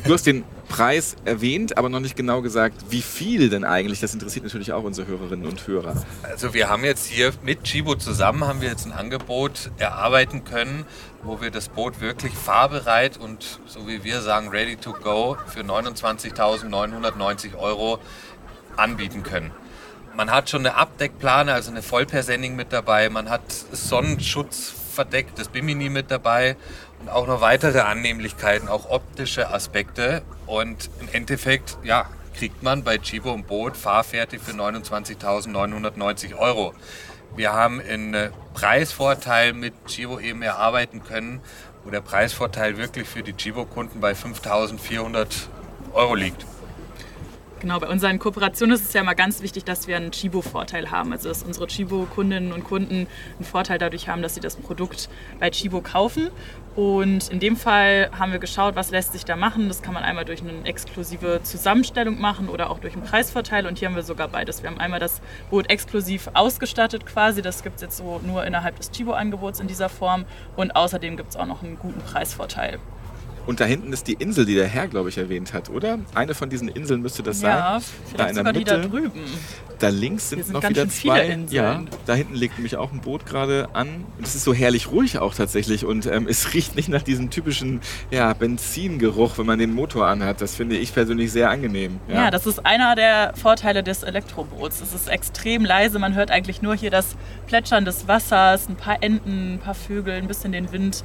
Du hast den Preis erwähnt, aber noch nicht genau gesagt, wie viel denn eigentlich. Das interessiert natürlich auch unsere Hörerinnen und Hörer. Also wir haben jetzt hier mit Chibo zusammen haben wir jetzt ein Angebot erarbeiten können, wo wir das Boot wirklich fahrbereit und so wie wir sagen ready to go für 29.990 Euro anbieten können. Man hat schon eine Abdeckplane, also eine Vollpersending mit dabei. Man hat Sonnenschutz verdeckt, das Bimini mit dabei auch noch weitere Annehmlichkeiten, auch optische Aspekte. Und im Endeffekt, ja, kriegt man bei Chivo ein Boot fahrfertig für 29.990 Euro. Wir haben einen Preisvorteil mit Chivo eben erarbeiten können, wo der Preisvorteil wirklich für die Chivo-Kunden bei 5.400 Euro liegt. Genau, bei unseren Kooperationen ist es ja immer ganz wichtig, dass wir einen Chibo-Vorteil haben. Also dass unsere Chibo-Kundinnen und Kunden einen Vorteil dadurch haben, dass sie das Produkt bei Chibo kaufen. Und in dem Fall haben wir geschaut, was lässt sich da machen. Das kann man einmal durch eine exklusive Zusammenstellung machen oder auch durch einen Preisvorteil. Und hier haben wir sogar beides. Wir haben einmal das Boot exklusiv ausgestattet quasi. Das gibt es jetzt so nur innerhalb des Chibo-Angebots in dieser Form. Und außerdem gibt es auch noch einen guten Preisvorteil. Und da hinten ist die Insel, die der Herr, glaube ich, erwähnt hat, oder? Eine von diesen Inseln müsste das ja, sein. vielleicht da in sogar Mitte. die da drüben. Da links sind, sind noch wieder zwei. Inseln. Ja, da hinten liegt nämlich auch ein Boot gerade an. Und es ist so herrlich ruhig auch tatsächlich. Und ähm, es <laughs> riecht nicht nach diesem typischen ja, Benzingeruch, wenn man den Motor anhat. Das finde ich persönlich sehr angenehm. Ja. ja, das ist einer der Vorteile des Elektroboots. Es ist extrem leise. Man hört eigentlich nur hier das Plätschern des Wassers, ein paar Enten, ein paar Vögel, ein bisschen den Wind.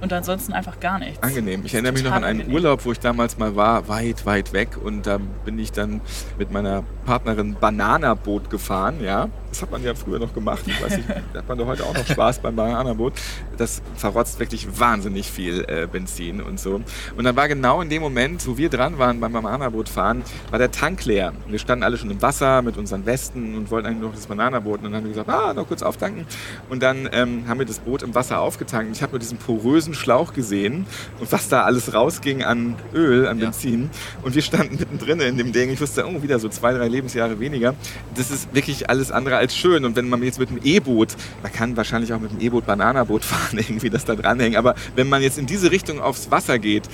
Und ansonsten einfach gar nichts. Angenehm. Ich erinnere mich noch an einen angenehm. Urlaub, wo ich damals mal war, weit, weit weg. Und da bin ich dann mit meiner Partnerin Bananaboot gefahren. Ja, das hat man ja früher noch gemacht. Ich weiß nicht, da <laughs> hat man doch heute auch noch Spaß beim Bananaboot. Das verrotzt wirklich wahnsinnig viel äh, Benzin und so. Und dann war genau in dem Moment, wo wir dran waren beim Bananaboot fahren, war der Tank leer. Wir standen alle schon im Wasser mit unseren Westen und wollten eigentlich noch das Bananaboot. Und dann haben wir gesagt, ah, noch kurz auftanken. Und dann ähm, haben wir das Boot im Wasser aufgetankt. Ich habe nur diesen porösen Schlauch gesehen und was da alles rausging an Öl, an Ja. Benzin. Und wir standen mittendrin in dem Ding. Ich wusste, oh, wieder so zwei, drei Lebensjahre weniger. Das ist wirklich alles andere als schön. Und wenn man jetzt mit dem E-Boot, man kann wahrscheinlich auch mit dem E-Boot Bananaboot <laughs> fahren, irgendwie das da dranhängen. Aber wenn man jetzt in diese Richtung aufs Wasser geht,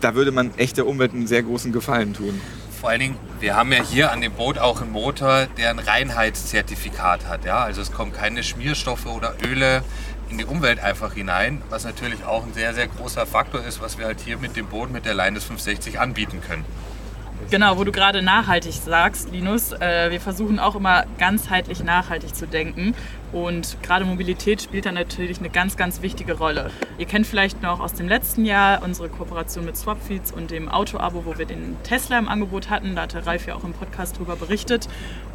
da würde man echt der Umwelt einen sehr großen Gefallen tun. Vor allen Dingen, wir haben ja hier an dem Boot auch einen Motor, der ein Reinheitszertifikat hat. Ja? Also es kommen keine Schmierstoffe oder Öle in die Umwelt einfach hinein, was natürlich auch ein sehr, sehr großer Faktor ist, was wir halt hier mit dem Boot mit der Line des 560 anbieten können. Genau, wo du gerade nachhaltig sagst, Linus. Äh, wir versuchen auch immer ganzheitlich nachhaltig zu denken. Und gerade Mobilität spielt da natürlich eine ganz, ganz wichtige Rolle. Ihr kennt vielleicht noch aus dem letzten Jahr unsere Kooperation mit Swapfeeds und dem Auto-Abo, wo wir den Tesla im Angebot hatten. Da hatte Ralf ja auch im Podcast drüber berichtet.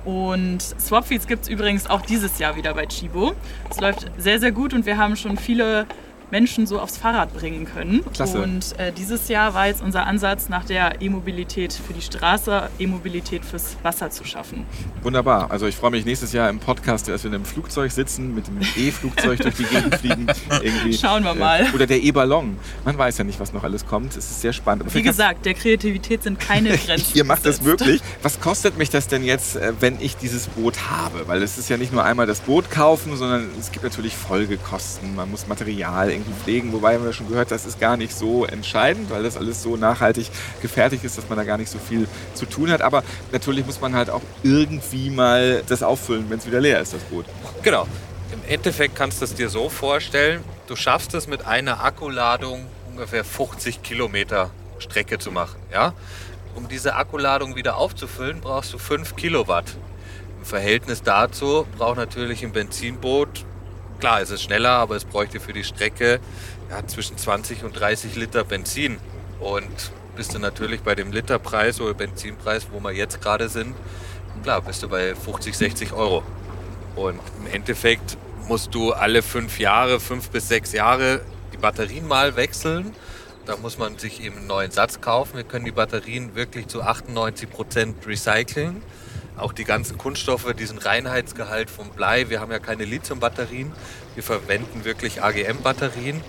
Und Swapfeeds gibt es übrigens auch dieses Jahr wieder bei Chibo. Es läuft sehr, sehr gut und wir haben schon viele Menschen so aufs Fahrrad bringen können. Klasse. Und äh, dieses Jahr war jetzt unser Ansatz, nach der E-Mobilität für die Straße E-Mobilität fürs Wasser zu schaffen. Wunderbar. Also ich freue mich nächstes Jahr im Podcast, dass wir in einem Flugzeug sitzen, mit dem E-Flugzeug durch die Gegend fliegen. Irgendwie. Schauen wir mal. Äh, Oder der E-Ballon. Man weiß ja nicht, was noch alles kommt. Es ist sehr spannend. Aber Wie gesagt, der Kreativität sind keine <laughs> Grenzen. Ihr macht das wirklich. Was kostet mich das denn jetzt, äh, wenn ich dieses Boot habe? Weil es ist ja nicht nur einmal das Boot kaufen, sondern es gibt natürlich Folgekosten. Man muss Material irgendwie pflegen, wobei haben wir schon gehört, das ist gar nicht so entscheidend, weil das alles so nachhaltig gefertigt ist, dass man da gar nicht so viel zu tun hat. Aber natürlich muss man halt auch irgendwie mal das auffüllen, wenn es wieder leer ist, das Boot. Genau. Im Endeffekt kannst du es dir so vorstellen, du schaffst es mit einer Akkuladung ungefähr 50 Kilometer Strecke zu machen. Ja? Um diese Akkuladung wieder aufzufüllen, brauchst du 5 Kilowatt. Im Verhältnis dazu braucht natürlich ein Benzinboot, klar, es ist schneller, aber es bräuchte für die Strecke ja, zwischen 20 und 30 Liter Benzin. Und bist du natürlich bei dem Literpreis oder Benzinpreis, wo wir jetzt gerade sind, klar, bist du bei 50, 60 Euro. Und im Endeffekt musst du alle fünf Jahre, fünf bis sechs Jahre die Batterien mal wechseln. Da muss man sich eben einen neuen Satz kaufen. Wir können die Batterien wirklich zu 98 Prozent recyceln. Auch die ganzen Kunststoffe, diesen Reinheitsgehalt vom Blei. Wir haben ja keine Lithium-Batterien. Wir verwenden wirklich AGM-Batterien.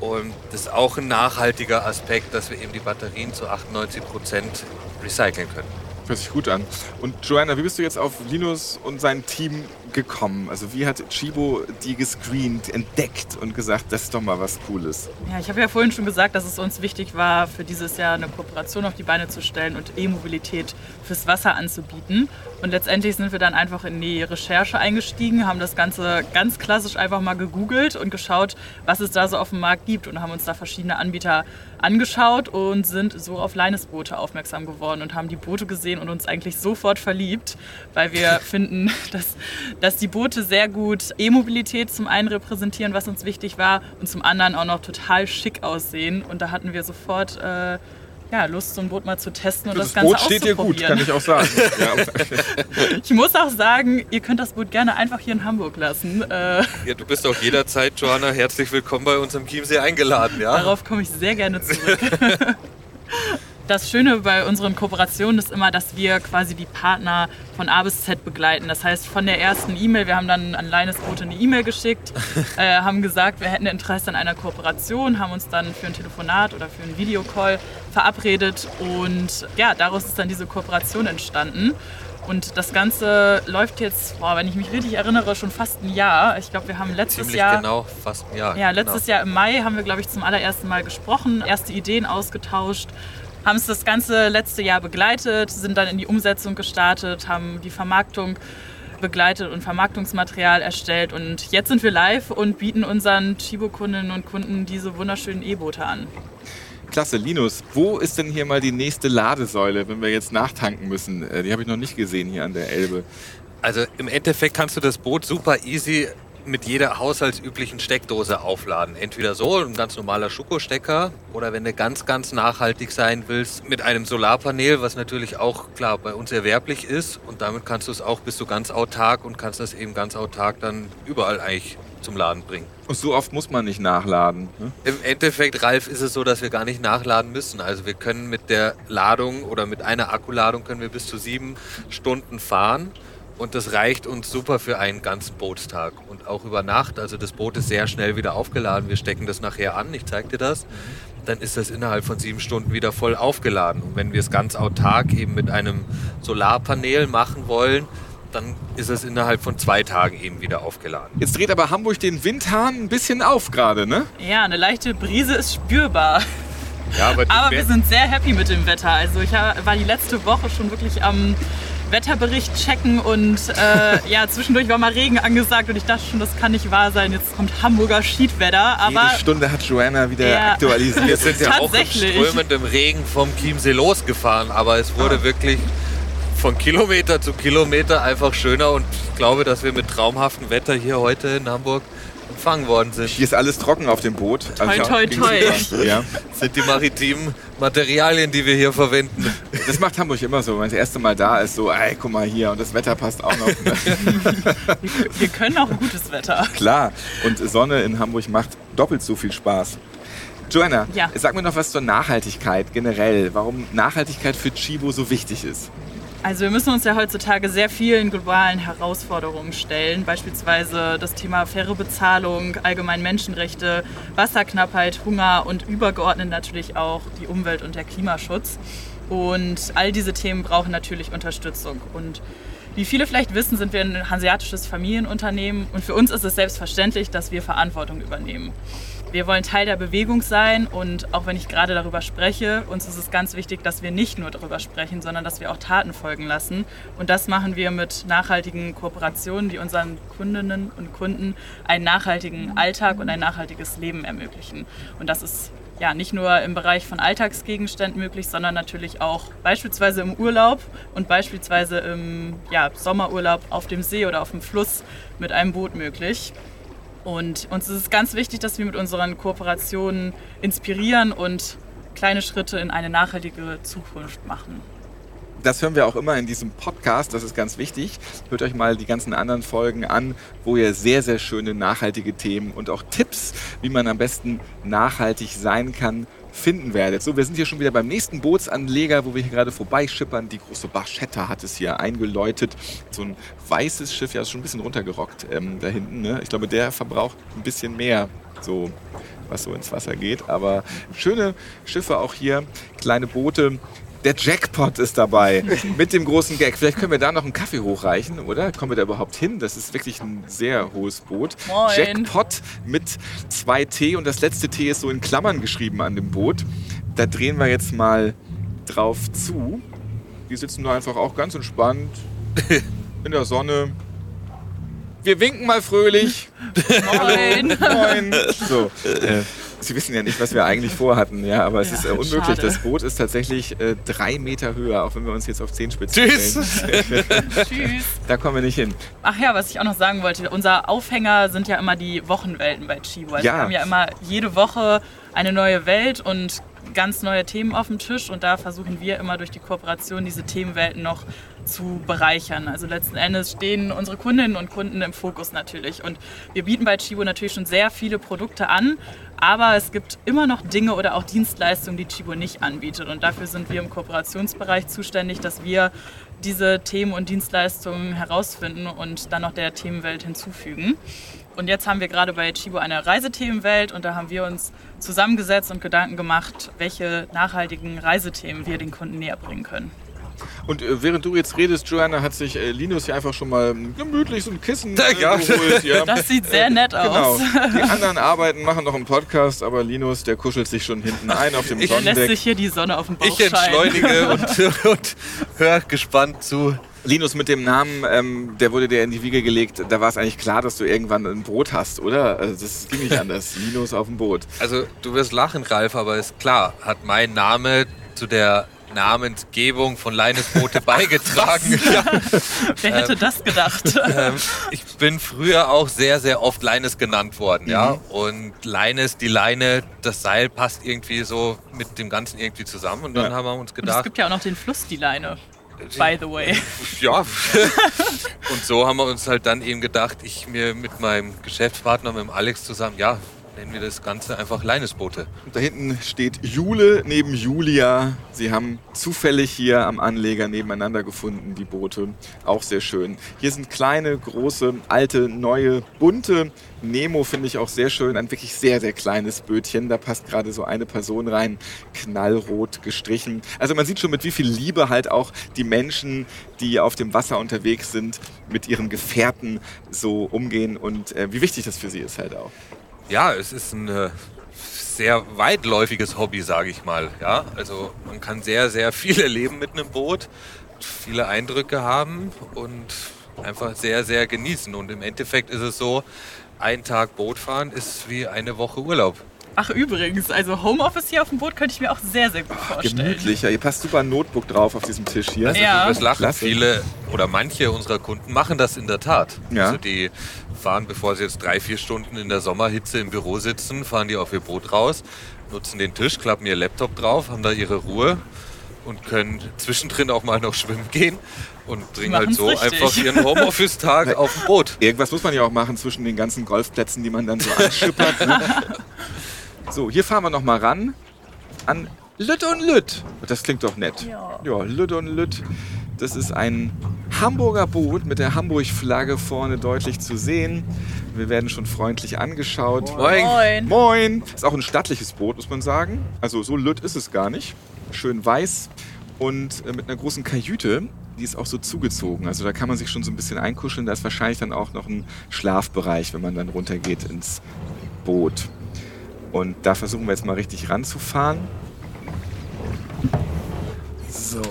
Und das ist auch ein nachhaltiger Aspekt, dass wir eben die Batterien zu 98 Prozent recyceln können. Hört sich gut an. Und Joanna, wie bist du jetzt auf Linus und sein Team gekommen? Also wie hat Chibo die gescreent, entdeckt und gesagt, das ist doch mal was Cooles? Ja, ich habe ja vorhin schon gesagt, dass es uns wichtig war, für dieses Jahr eine Kooperation auf die Beine zu stellen und E-Mobilität fürs Wasser anzubieten. Und letztendlich sind wir dann einfach in die Recherche eingestiegen, haben das Ganze ganz klassisch einfach mal gegoogelt und geschaut, was es da so auf dem Markt gibt und haben uns da verschiedene Anbieter angeschaut und sind so auf Leinesboote aufmerksam geworden und haben die Boote gesehen und uns eigentlich sofort verliebt, weil wir <laughs> finden, dass, dass die Boote sehr gut E-Mobilität zum einen repräsentieren, was uns wichtig war, und zum anderen auch noch total schick aussehen. Und da hatten wir sofort äh, ja, Lust, so ein Boot mal zu testen und das, das Ganze Boot steht dir gut, kann ich auch sagen. <laughs> ja. Ich muss auch sagen, ihr könnt das Boot gerne einfach hier in Hamburg lassen. Äh, Ja, du bist auch jederzeit, Joanna, herzlich willkommen bei uns im Chiemsee eingeladen. Ja? Darauf komme ich sehr gerne zurück. <laughs> Das Schöne bei unseren Kooperationen ist immer, dass wir quasi die Partner von A bis Z begleiten. Das heißt, von der ersten E-Mail, wir haben dann an Leines Boote eine E-Mail geschickt, <laughs> äh, haben gesagt, wir hätten Interesse an einer Kooperation, haben uns dann für ein Telefonat oder für einen Videocall verabredet und ja, daraus ist dann diese Kooperation entstanden. Und das Ganze läuft jetzt, boah, wenn ich mich richtig erinnere, schon fast ein Jahr. Ich glaube, wir haben letztes Ziemlich Jahr genau, fast ein Jahr. ja, letztes genau. Jahr im Mai haben wir, glaube ich, zum allerersten Mal gesprochen, erste Ideen ausgetauscht, haben es das ganze letzte Jahr begleitet, sind dann in die Umsetzung gestartet, haben die Vermarktung begleitet und Vermarktungsmaterial erstellt und jetzt sind wir live und bieten unseren Chibo-Kundinnen und Kunden diese wunderschönen E-Boote an. Klasse, Linus, wo ist denn hier mal die nächste Ladesäule, wenn wir jetzt nachtanken müssen? Äh, Die habe ich noch nicht gesehen hier an der Elbe. Also im Endeffekt kannst du das Boot super easy mit jeder haushaltsüblichen Steckdose aufladen. Entweder so, ein ganz normaler Schuko-Stecker, oder wenn du ganz, ganz nachhaltig sein willst, mit einem Solarpanel, was natürlich auch klar bei uns erwerblich ist. Und damit kannst du es auch, bist du ganz autark und kannst das eben ganz autark dann überall eigentlich zum Laden bringen. Und so oft muss man nicht nachladen. Ne? Im Endeffekt, Ralf, ist es so, dass wir gar nicht nachladen müssen. Also wir können mit der Ladung oder mit einer Akkuladung können wir bis zu sieben Stunden fahren. Und das reicht uns super für einen ganzen Bootstag. Und auch über Nacht. Also das Boot ist sehr schnell wieder aufgeladen. Wir stecken das nachher an. Ich zeig dir das. Dann ist das innerhalb von sieben Stunden wieder voll aufgeladen. Und wenn wir es ganz autark eben mit einem Solarpanel machen wollen, dann ist es innerhalb von zwei Tagen eben wieder aufgeladen. Jetzt dreht aber Hamburg den Windhahn ein bisschen auf gerade, ne? Ja, eine leichte Brise ist spürbar. Ja, aber, Aber wir sind sehr happy mit dem Wetter. Also ich war die letzte Woche schon wirklich am Wetterbericht checken und äh, ja, zwischendurch war mal Regen angesagt und ich dachte schon, das kann nicht wahr sein. Jetzt kommt Hamburger Schiedwetter. Aber Jede Stunde hat Joanna wieder Ja. aktualisiert. Wir sind ja auch im Tatsächlich. strömenden Regen vom Chiemsee losgefahren, aber es wurde wirklich von Kilometer zu Kilometer einfach schöner und ich glaube, dass wir mit traumhaftem Wetter hier heute in Hamburg empfangen worden sind. Hier ist alles trocken auf dem Boot. Also Toi, toi, ging's toi. super. Ja. Das sind die maritimen Materialien, die wir hier verwenden. Das macht Hamburg immer so. Wenn man das erste Mal da ist, so, ey, guck mal hier und das Wetter passt auch noch. wir, <laughs> wir können auch gutes Wetter. Klar. Und Sonne in Hamburg macht doppelt so viel Spaß. Joanna, Ja. sag mir noch was zur Nachhaltigkeit generell. Warum Nachhaltigkeit für Chibo so wichtig ist. Also wir müssen uns ja heutzutage sehr vielen globalen Herausforderungen stellen, beispielsweise das Thema faire Bezahlung, allgemein Menschenrechte, Wasserknappheit, Hunger und übergeordnet natürlich auch die Umwelt und der Klimaschutz. Und all diese Themen brauchen natürlich Unterstützung. Und wie viele vielleicht wissen, sind wir ein hanseatisches Familienunternehmen und für uns ist es selbstverständlich, dass wir Verantwortung übernehmen. Wir wollen Teil der Bewegung sein und auch wenn ich gerade darüber spreche, uns ist es ganz wichtig, dass wir nicht nur darüber sprechen, sondern dass wir auch Taten folgen lassen. Und das machen wir mit nachhaltigen Kooperationen, die unseren Kundinnen und Kunden einen nachhaltigen Alltag und ein nachhaltiges Leben ermöglichen. Und das ist ja nicht nur im Bereich von Alltagsgegenständen möglich, sondern natürlich auch beispielsweise im Urlaub und beispielsweise im ja, Sommerurlaub auf dem See oder auf dem Fluss mit einem Boot möglich. Und uns ist es ganz wichtig, dass wir mit unseren Kooperationen inspirieren und kleine Schritte in eine nachhaltige Zukunft machen. Das hören wir auch immer in diesem Podcast, das ist ganz wichtig. Hört euch mal die ganzen anderen Folgen an, wo ihr sehr, sehr schöne nachhaltige Themen und auch Tipps, wie man am besten nachhaltig sein kann, finden werdet. So, wir sind hier schon wieder beim nächsten Bootsanleger, wo wir hier gerade vorbeischippern. Die große Barchetta hat es hier eingeläutet. So ein weißes Schiff, ja, ist schon ein bisschen runtergerockt ähm, da hinten. Ne? Ich glaube, der verbraucht ein bisschen mehr, so was so ins Wasser geht. Aber schöne Schiffe auch hier, kleine Boote. Der Jackpot ist dabei mit dem großen Gag. Vielleicht können wir da noch einen Kaffee hochreichen, oder? Kommen wir da überhaupt hin? Das ist wirklich ein sehr hohes Boot. Moin. Jackpot mit zwei T und das letzte T ist so in Klammern geschrieben an dem Boot. Da drehen wir jetzt mal drauf zu. Die sitzen da einfach auch ganz entspannt <laughs> in der Sonne. Wir winken mal fröhlich. Moin! Moin. <laughs> So, äh, Sie wissen ja nicht, was wir eigentlich vorhatten, ja, aber es Ja, ist äh, unmöglich. schade. Das Boot ist tatsächlich äh, drei Meter höher, auch wenn wir uns jetzt auf Zehenspitzen Tschüss. stellen. <laughs> <laughs> Tschüss! Da kommen wir nicht hin. Ach ja, was ich auch noch sagen wollte, unser Aufhänger sind ja immer die Wochenwelten bei Chibo. Also Ja. Wir haben ja immer jede Woche eine neue Welt und ganz neue Themen auf dem Tisch und da versuchen wir immer durch die Kooperation diese Themenwelten noch zu bereichern. Also letzten Endes stehen unsere Kundinnen und Kunden im Fokus natürlich und wir bieten bei Chibo natürlich schon sehr viele Produkte an, aber es gibt immer noch Dinge oder auch Dienstleistungen, die Chibo nicht anbietet und dafür sind wir im Kooperationsbereich zuständig, dass wir diese Themen und Dienstleistungen herausfinden und dann noch der Themenwelt hinzufügen. Und jetzt haben wir gerade bei Chibo eine Reisethemenwelt und da haben wir uns zusammengesetzt und Gedanken gemacht, welche nachhaltigen Reisethemen wir den Kunden näher bringen können. Und äh, während du jetzt redest, Joanna, hat sich äh, Linus hier einfach schon mal gemütlich so ein Kissen Ja, äh, geholt. Ja. Das sieht sehr nett Genau. aus. Die anderen arbeiten, machen noch einen Podcast, aber Linus, der kuschelt sich schon hinten ein auf dem Ich- Er lässt Sonnendeck. sich hier die Sonne auf dem Bauch Ich entschleunige und, <laughs> und höre gespannt zu. Linus mit dem Namen, ähm, der wurde dir in die Wiege gelegt. Da war es eigentlich klar, dass du irgendwann ein Boot hast, oder? Also das ging nicht anders. <laughs> Linus auf dem Boot. Also du wirst lachen, Ralf, aber ist klar, hat mein Name zu der Namensgebung von Leines Boote <laughs> beigetragen. ja, <laughs> Wer hätte das gedacht? ähm, ich bin früher auch sehr, sehr oft Leines genannt worden, ja. Mhm. Und Leines, die Leine, das Seil passt irgendwie so mit dem Ganzen irgendwie zusammen. Und dann Ja. haben wir uns Und es gedacht, gibt ja auch noch den Fluss, die Leine. By the way. <laughs> ja. und so haben wir uns halt dann eben gedacht, ich mir mit meinem Geschäftspartner, mit dem Alex zusammen, ja, nennen wir das Ganze einfach Leinesboote. Und da hinten steht Jule neben Julia. Sie haben zufällig hier am Anleger nebeneinander gefunden, die Boote. Auch sehr schön. Hier sind kleine, große, alte, neue, bunte. Nemo finde ich auch sehr schön. Ein wirklich sehr, sehr kleines Bötchen. Da passt gerade so eine Person rein. Knallrot gestrichen. Also man sieht schon, mit wie viel Liebe halt auch die Menschen, die auf dem Wasser unterwegs sind, mit ihren Gefährten so umgehen und äh, wie wichtig das für sie ist halt auch. Ja, es ist ein äh, sehr weitläufiges Hobby, sage ich mal. Ja, also man kann sehr, sehr viel <laughs> erleben mit einem Boot, viele Eindrücke haben und einfach sehr, sehr genießen. Und im Endeffekt ist es so, ein Tag Boot fahren ist wie eine Woche Urlaub. Ach übrigens, also Homeoffice hier auf dem Boot könnte ich mir auch sehr, sehr gut vorstellen. Gemütlich, ja. Hier passt super ein Notebook drauf auf diesem Tisch hier. Also Ja. wirst lachen, Klasse. viele oder manche unserer Kunden machen das in der Tat. Ja. Also die fahren, bevor sie jetzt drei, vier Stunden in der Sommerhitze im Büro sitzen, fahren die auf ihr Boot raus, nutzen den Tisch, klappen ihr Laptop drauf, haben da ihre Ruhe und können zwischendrin auch mal noch schwimmen gehen und bringen halt so richtig. einfach ihren Homeoffice-Tag <laughs> auf dem Boot. Irgendwas muss man ja auch machen zwischen den ganzen Golfplätzen, die man dann so anschippert. <laughs> So, hier fahren wir noch mal ran an Lütt und Lütt. Das klingt doch nett. Ja. Ja, Lütt und Lütt. Das ist ein Hamburger Boot mit der Hamburg-Flagge vorne deutlich zu sehen. Wir werden schon freundlich angeschaut. Moin. Moin. Moin! Ist auch ein stattliches Boot, muss man sagen. Also so lütt ist es gar nicht. Schön weiß und äh, mit einer großen Kajüte. Die ist auch so zugezogen. Also da kann man sich schon so ein bisschen einkuscheln. Da ist wahrscheinlich dann auch noch ein Schlafbereich, wenn man dann runtergeht ins Boot. Und da versuchen wir jetzt mal richtig ranzufahren. So.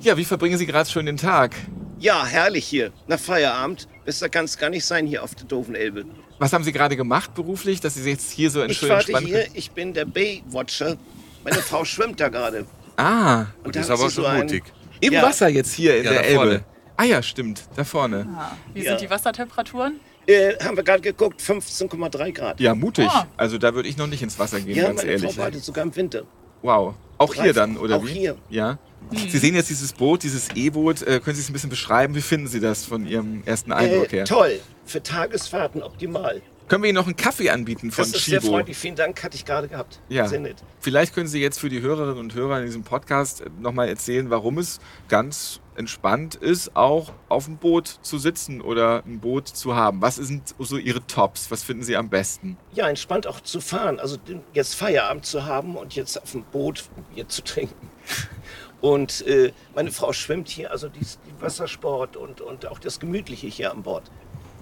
Ja, wie verbringen Sie gerade schon den Tag? Ja, herrlich hier. Nach Feierabend. Besser kann es gar nicht sein hier auf der doofen Elbe. Was haben Sie gerade gemacht beruflich, dass Sie jetzt hier so Ich schön warte entspannen hier, ich bin der Baywatcher. Meine Frau schwimmt da gerade. Ah, Und Die da ist aber so schon ein- mutig. im Ja. Wasser jetzt hier in Ja, der Elbe. vorne. Ah ja, stimmt, da vorne. Wie Ja. sind die Wassertemperaturen? Äh, haben wir gerade geguckt, 15,3 Grad. Ja, mutig. Ah. Also da würde ich noch nicht ins Wasser gehen, Ja, ganz meine ehrlich. Badet sogar im Winter. Wow. Auch hier dann, oder auch wie? hier. Ja. Sie sehen jetzt dieses Boot, dieses E-Boot. Äh, können Sie es ein bisschen beschreiben? Wie finden Sie das von Ihrem ersten Eindruck Äh, her? toll. Für Tagesfahrten optimal. Können wir Ihnen noch einen Kaffee anbieten von Das ist sehr Chibo? freundlich. Vielen Dank, hatte ich gerade gehabt. Ja. Sehr nett. Vielleicht können Sie jetzt für die Hörerinnen und Hörer in diesem Podcast nochmal erzählen, warum es ganz entspannt ist, auch auf dem Boot zu sitzen oder ein Boot zu haben. Was sind so Ihre Tops? Was finden Sie am besten? Ja, entspannt auch zu fahren. Also jetzt Feierabend zu haben und jetzt auf dem Boot Bier zu trinken. <laughs> Und äh, meine Frau schwimmt hier, also dies, die Wassersport und, und auch das Gemütliche hier an Bord.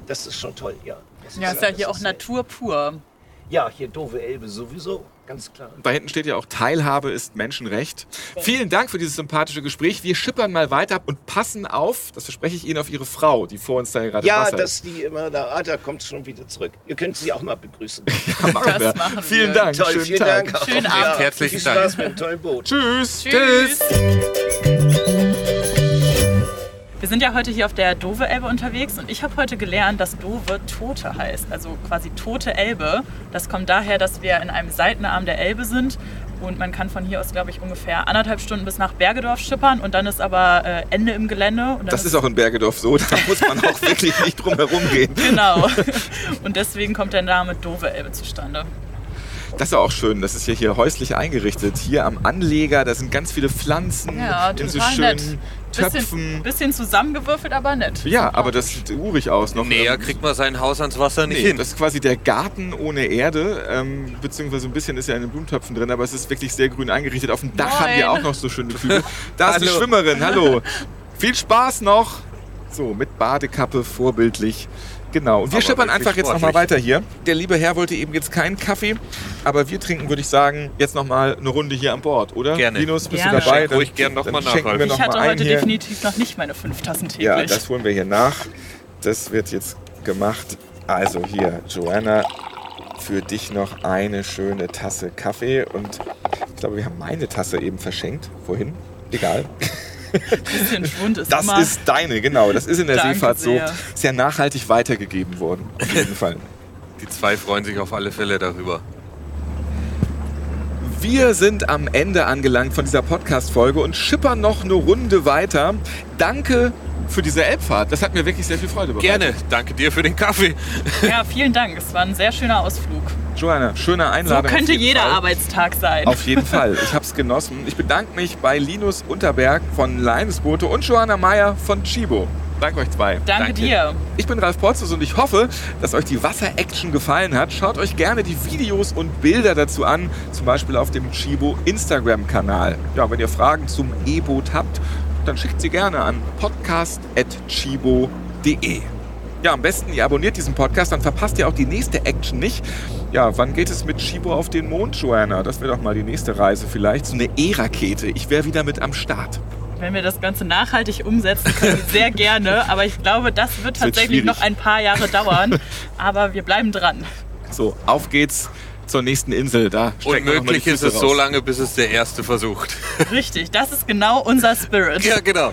Das ist schon toll, ja. Das Ja, ist ja hier auch Natur pur. Ja, hier doofe Elbe sowieso, ganz klar. Da hinten steht ja auch, Teilhabe ist Menschenrecht. Vielen Dank für dieses sympathische Gespräch. Wir schippern mal weiter und passen auf, das verspreche ich Ihnen, auf Ihre Frau, die vor uns da gerade Ja, Wasser dass die immer da, ah, da kommt schon wieder zurück. Ihr könnt sie auch mal begrüßen. <laughs> Ja, machen Das wir. machen wir. Vielen Dank. Toll, Schönen vielen Tag. Dank. Schönen Ja, Abend. Herzlichen viel Spaß Dank. mit dem tollen Boot. Tschüss. Tschüss. Wir sind ja heute hier auf der Dove Elbe unterwegs und ich habe heute gelernt, dass Dove Tote heißt, also quasi tote Elbe. Das kommt daher, dass wir in einem Seitenarm der Elbe sind und man kann von hier aus, glaube ich, ungefähr anderthalb Stunden bis nach Bergedorf schippern und dann ist aber äh, Ende im Gelände. Das ist auch in Bergedorf so, da muss man auch <laughs> wirklich nicht drum herum gehen. Genau. Und deswegen kommt der Name Dove Elbe zustande. Das ist auch schön, das ist ja hier häuslich eingerichtet. Hier am Anleger, da sind ganz viele Pflanzen Ja, in so schönen nett. Töpfen. Bisschen, bisschen zusammengewürfelt, aber nett. Ja, aber das sieht urig aus. Noch Näher kriegt man sein Haus ans Wasser nicht Nee, hin. das ist quasi der Garten ohne Erde, ähm, beziehungsweise ein bisschen ist ja in den Blumentöpfen drin, aber es ist wirklich sehr grün eingerichtet. Auf dem Dach Moin. haben wir auch noch so schöne Kübel. <laughs> Da ist eine. Schwimmerin, hallo. Viel Spaß noch. So, mit Badekappe, vorbildlich. Genau, und wir Aber schippern einfach jetzt nochmal weiter hier. Der liebe Herr wollte eben jetzt keinen Kaffee, aber wir trinken, würde ich sagen, jetzt nochmal eine Runde hier an Bord, oder? Gerne. Linus, bist Gerne. du dabei? Schenk ruhig gern noch dann mal nach, wir noch Ich hatte heute hier. definitiv noch nicht meine fünf Tassen täglich. Ja, das holen wir hier nach. Das wird jetzt gemacht. Also hier, Joanna, für dich noch eine schöne Tasse Kaffee. Und ich glaube, wir haben meine Tasse eben verschenkt. Vorhin. Egal. <laughs> <laughs> bisschen Schwund ist Das immer. ist deine, genau. Das ist in der Danke Seefahrt so. sehr. Ist ja nachhaltig weitergegeben worden. Auf <laughs> jeden Fall. Die zwei freuen sich auf alle Fälle darüber. Wir sind am Ende angelangt von dieser Podcast-Folge und schippern noch eine Runde weiter. Danke für diese Elbfahrt. Das hat mir wirklich sehr viel Freude bereitet. Gerne. Danke dir für den Kaffee. Ja, vielen Dank. Es war ein sehr schöner Ausflug. Joanna, schöne So Einladung. auf könnte jeder Fall. Arbeitstag sein. Auf jeden Fall. Ich habe es genossen. Ich bedanke mich bei Linus Unterberg von Leinesboote und Johanna Meyer von Chibo. Danke euch zwei. Danke, danke. dir. Ich bin Ralf Potzus und ich hoffe, dass euch die Wasser-Action gefallen hat. Schaut euch gerne die Videos und Bilder dazu an, zum Beispiel auf dem Chibo Instagram-Kanal. Ja, wenn ihr Fragen zum E-Boot habt, dann schickt sie gerne an podcast.chibo.de. Ja, am besten ihr abonniert diesen Podcast, dann verpasst ihr auch die nächste Action nicht. Ja, wann geht es mit Chibo auf den Mond, Joanna? Das wäre doch mal die nächste Reise vielleicht. So eine E-Rakete. Ich wäre wieder mit am Start. Wenn wir das Ganze nachhaltig umsetzen können, <laughs> sehr gerne. Aber ich glaube, das wird tatsächlich noch ein paar Jahre <laughs> dauern. Aber wir bleiben dran. So, auf geht's zur nächsten Insel. Da Unmöglich ist es so raus. lange, bis es der Erste versucht. Richtig, das ist genau unser Spirit. ja, genau.